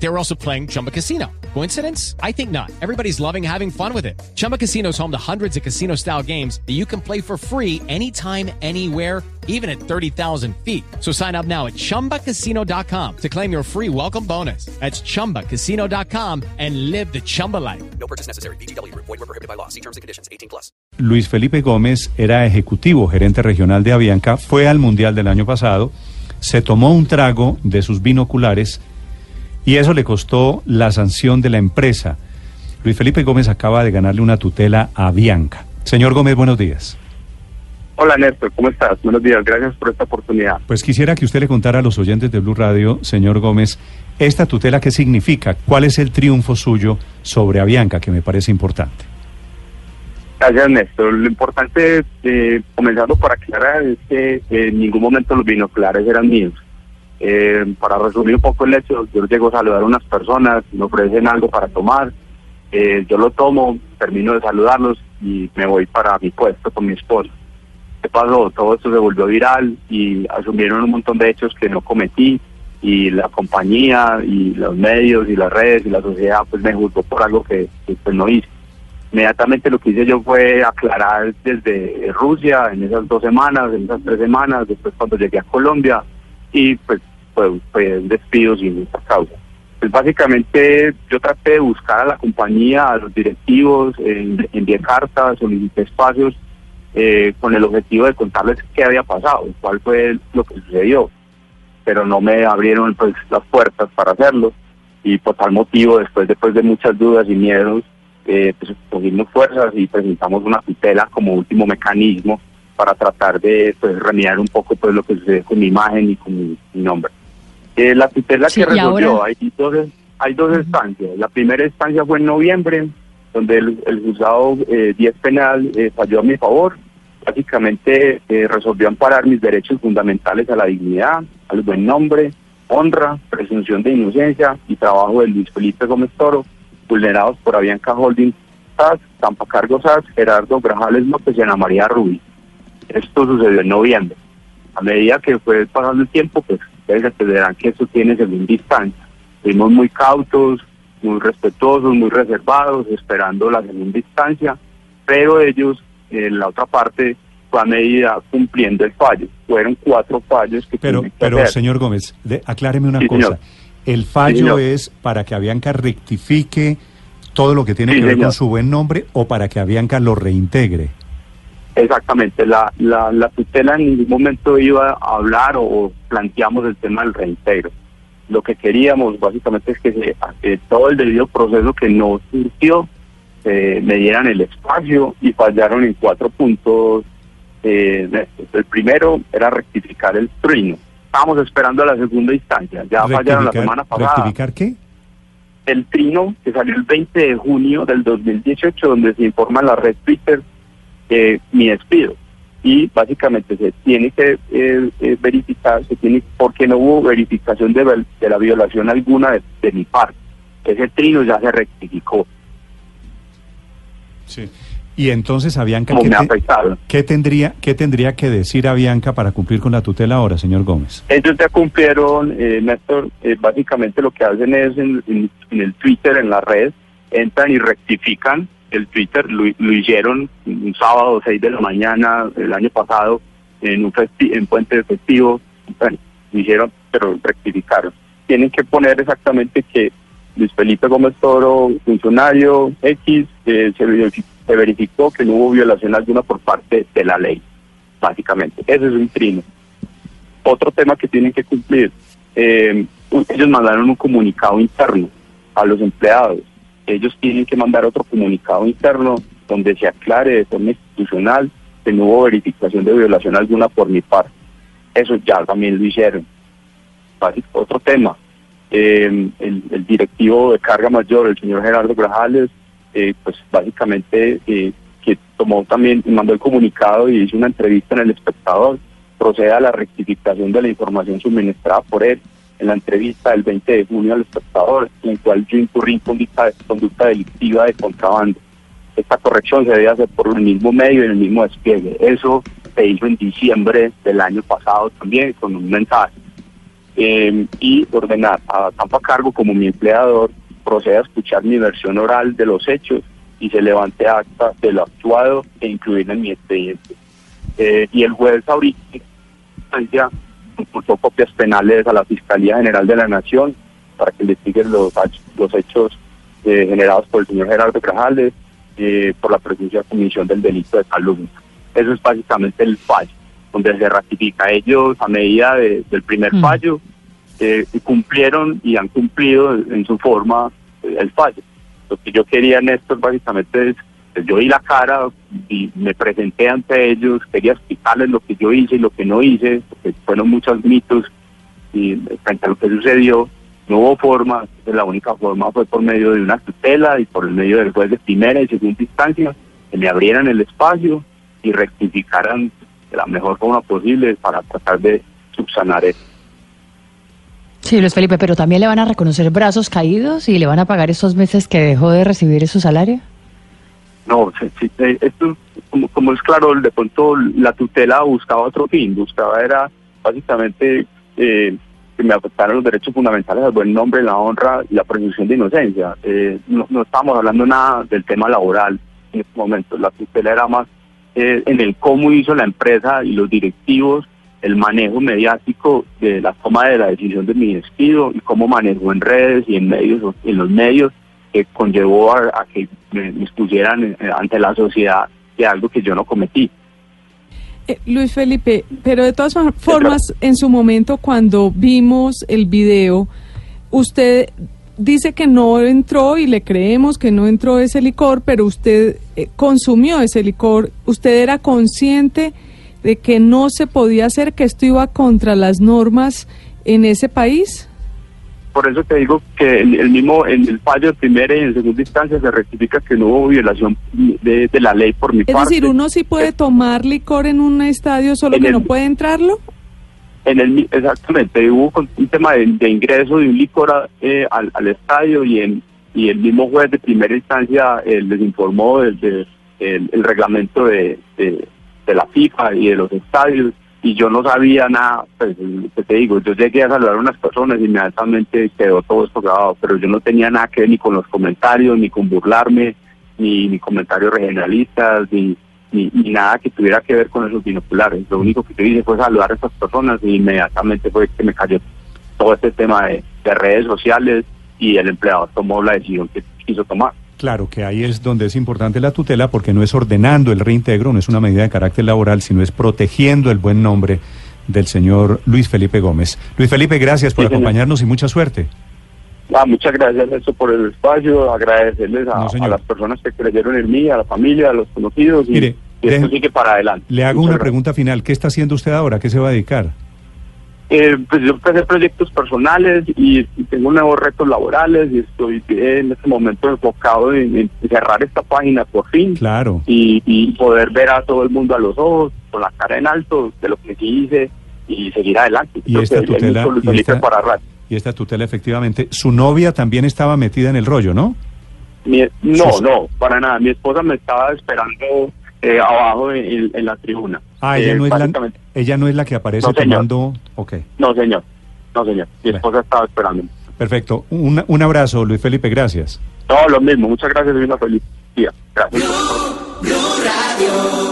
They were also playing Chumba Casino. Coincidence? I think not. Everybody's loving having fun with it. Chumba Casino is home to hundreds of casino style games that you can play for free anytime, anywhere, even at 30,000 feet. So sign up now at chumbacasino.com to claim your free welcome bonus. That's chumbacasino.com and live the Chumba life. No purchase necessary. BGW. Void were prohibited by law. See terms and conditions. 18 plus. Luis Felipe Gómez era ejecutivo, gerente regional de Avianca, fue al Mundial del año pasado, se tomó un trago de sus binoculares y eso le costó la sanción de la empresa. Luis Felipe Gómez acaba de ganarle una tutela a Avianca. Señor Gómez, buenos días. Hola Néstor, ¿cómo estás? Buenos días, gracias por esta oportunidad. Pues quisiera que usted le contara a los oyentes de Blue Radio, señor Gómez, esta tutela qué significa, cuál es el triunfo suyo sobre Avianca, que me parece importante. Gracias Néstor. Lo importante, eh, comenzando por aclarar, es que eh, en ningún momento los binoculares eran míos. Eh, para resumir un poco el hecho, yo llego a saludar a unas personas, me ofrecen algo para tomar, eh, yo lo tomo, termino de saludarlos y me voy para mi puesto con mi esposa. ¿Qué pasó? Todo esto se volvió viral y asumieron un montón de hechos que no cometí y la compañía y los medios y las redes y la sociedad pues me juzgó por algo que, que, pues no hice. Inmediatamente lo que hice yo fue aclarar desde Rusia en esas dos semanas, en esas tres semanas, después cuando llegué a Colombia y pues fue, fue un despido sin esta causa. Pues básicamente yo traté de buscar a la compañía, a los directivos, en- envié cartas, solicité espacios eh, con el objetivo de contarles qué había pasado, cuál fue lo que sucedió, pero no me abrieron pues las puertas para hacerlo y por tal motivo, después, después de muchas dudas y miedos, eh, pues cogimos fuerzas y presentamos una tutela como último mecanismo para tratar de pues, remediar un poco pues lo que sucede con mi imagen y con mi, mi nombre. Eh, la tutela Sí, que resolvió, hay dos, hay dos estancias. La primera instancia fue en noviembre, donde el, el juzgado eh, 10 penal eh, falló a mi favor. Básicamente eh, resolvió amparar mis derechos fundamentales a la dignidad, al buen nombre, honra, presunción de inocencia y trabajo de Luis Felipe Gómez Toro, vulnerados por Avianca Holding SAS, Tampa Cargo SAS, Gerardo Grajales López y Ana María Rubí. Esto sucedió en noviembre. A medida que fue pasando el tiempo, pues ustedes entenderán que eso tiene segunda instancia. Fuimos muy cautos, muy respetuosos, muy reservados, esperando la segunda instancia, pero ellos, en la otra parte, fue a medida cumpliendo el fallo. Fueron cuatro fallos que Pero, que pero hacer. señor Gómez, de- acláreme una Sí, cosa. señor. El fallo Sí, es para que Avianca rectifique todo lo que tiene Sí, que ver señor. con su buen nombre o para que Avianca lo reintegre. Exactamente, la, la, la tutela en ningún momento iba a hablar o planteamos el tema del reintegro. Lo que queríamos básicamente es que se, eh, todo el debido proceso que no surgió eh, me dieran el espacio y fallaron en cuatro puntos. Eh, el primero era rectificar el trino. Estábamos esperando a la segunda instancia, ya fallaron la semana pasada ¿Rectificar qué? el trino que salió el 20 de junio del 2018, donde se informa en la red Twitter eh, mi despido. Y básicamente se tiene que eh, eh, verificar, se tiene porque no hubo verificación de, la violación alguna de, de mi parte. Ese trino ya se rectificó, Sí. Y entonces Avianca, ¿qué, te- qué tendría, ¿qué tendría que decir Avianca para cumplir con la tutela ahora, señor Gómez? Ellos ya cumplieron, eh, Néstor, eh, básicamente lo que hacen es en, en- en el Twitter, en la red, entran y rectifican el Twitter, lo, hicieron un sábado 6 de la mañana el año pasado en un festi en puente festivo, bueno, lo hicieron, pero rectificaron. Tienen que poner exactamente que Luis Felipe Gómez Toro, funcionario X, eh, se verificó que no hubo violación alguna por parte de la ley, básicamente. Ese es un trino otro tema que tienen que cumplir. eh, ellos mandaron un comunicado interno a los empleados. Ellos tienen que mandar otro comunicado interno donde se aclare de forma institucional que no hubo verificación de violación alguna por mi parte. Eso ya también lo hicieron. Otro tema. eh, el, el directivo de carga mayor, el señor Gerardo Grajales, eh, pues básicamente eh, que tomó también, mandó el comunicado y hizo una entrevista en el espectador procede a la rectificación de la información suministrada por él en la entrevista del 20 de junio al espectador, en la cual yo incurrí en conducta, conducta delictiva de contrabando. esta corrección se debe hacer por el mismo medio y el mismo despliegue. Eso se hizo en diciembre del año pasado también con un mensaje. Eh, y ordenar a Tampa Cargo como mi empleador proceda a escuchar mi versión oral de los hechos y se levante acta de lo actuado e incluir en mi expediente. Eh, y el juez ahorita impulsó copias penales a la Fiscalía General de la Nación para que investiguen los, los hechos eh, generados por el señor Gerardo Grajales eh, por la presencia de comisión del delito de calumnia. Eso es básicamente el fallo, donde se ratifica ellos a medida del primer Mm. fallo, eh, cumplieron y han cumplido en su forma eh, el fallo. Lo que yo quería, Néstor, básicamente es, yo di la cara y me presenté ante ellos, quería explicarles lo que yo hice y lo que no hice, porque fueron muchos mitos y frente a lo que sucedió, no hubo forma, la única forma fue por medio de una tutela y por el medio del juez de primera y segunda instancia, que me abrieran el espacio y rectificaran de la mejor forma posible para tratar de subsanar esto. Sí, Luis Felipe, pero también le van a reconocer brazos caídos y le van a pagar esos meses que dejó de recibir su salario. No, sí, eh, esto, como, como es claro, de pronto la tutela buscaba otro fin, buscaba era básicamente eh, que me afectaran los derechos fundamentales al buen nombre, la honra y la presunción de inocencia. Eh, no, no estamos hablando nada del tema laboral en este momento, la tutela era más eh, en el cómo hizo la empresa y los directivos el manejo mediático de la toma de la decisión de mi despido y cómo manejó en redes y en medios en los medios que conllevó a, a que me, expusieran eh, ante la sociedad de algo que yo no cometí. Eh, Luis Felipe, pero de todas for- formas, en su momento cuando vimos el video, usted dice que no entró y le creemos que no entró ese licor, pero usted eh, consumió ese licor. ¿Usted era consciente de que no se podía hacer, que esto iba contra las normas en ese país? Por eso te digo que el, el mismo en el fallo de primera y en segunda instancia se rectifica que no hubo violación de, de la ley por mi Es parte. decir, uno sí puede tomar licor en un estadio, solo en que el- no puede entrarlo. En el, exactamente, hubo un tema de, de ingreso de un licor a- eh, al, al estadio y, en, y el mismo juez de primera instancia eh, les informó del de, el, el reglamento de, de, de la FIFA y de los estadios y yo no sabía nada, pues que te digo, yo llegué a saludar a unas personas y inmediatamente quedó todo esto grabado, pero yo no tenía nada que ver ni con los comentarios, ni con burlarme, ni, comentarios regionalistas, ni, ni, nada que tuviera que ver con esos binoculares. Lo único que yo hice fue saludar a estas personas y inmediatamente fue que me cayó todo este tema de, de redes sociales y el empleador tomó la decisión que quiso tomar. Claro que ahí es donde es importante la tutela porque no es ordenando el reintegro, no es una medida de carácter laboral, sino es protegiendo el buen nombre del señor Luis Felipe Gómez. Luis Felipe, gracias por Sí, señor. acompañarnos y mucha suerte. Ah, muchas gracias por el espacio, agradecerles a, No, señor. a las personas que creyeron en mí, a la familia, a los conocidos y, Mire, y esto deje- sigue para adelante. Le hago Muchas una gracias. pregunta final. ¿Qué está haciendo usted ahora? ¿A ¿Qué se va a dedicar? Eh, pues yo empecé proyectos personales y, y tengo nuevos retos laborales y estoy en este momento enfocado en, en cerrar esta página por fin Claro. y, y poder ver a todo el mundo a los ojos, con la cara en alto de lo que sí hice y seguir adelante. Y Creo esta tutela- y esta- para. Y esta tutela, efectivamente. Su novia también estaba metida en el rollo, ¿no? Mi- no, Sus- no, para nada. Mi esposa me estaba esperando eh, abajo en, en- en la tribuna. Ah, ella, Eh, no es la, ella no es la que aparece No, señor. tomando... Ok, No, señor. No, señor. Mi Bueno. esposa estaba esperando. perfecto. Un, un abrazo, Luis Felipe, gracias. No, lo mismo. Muchas gracias y una feliz día. Gracias. Blue Radio.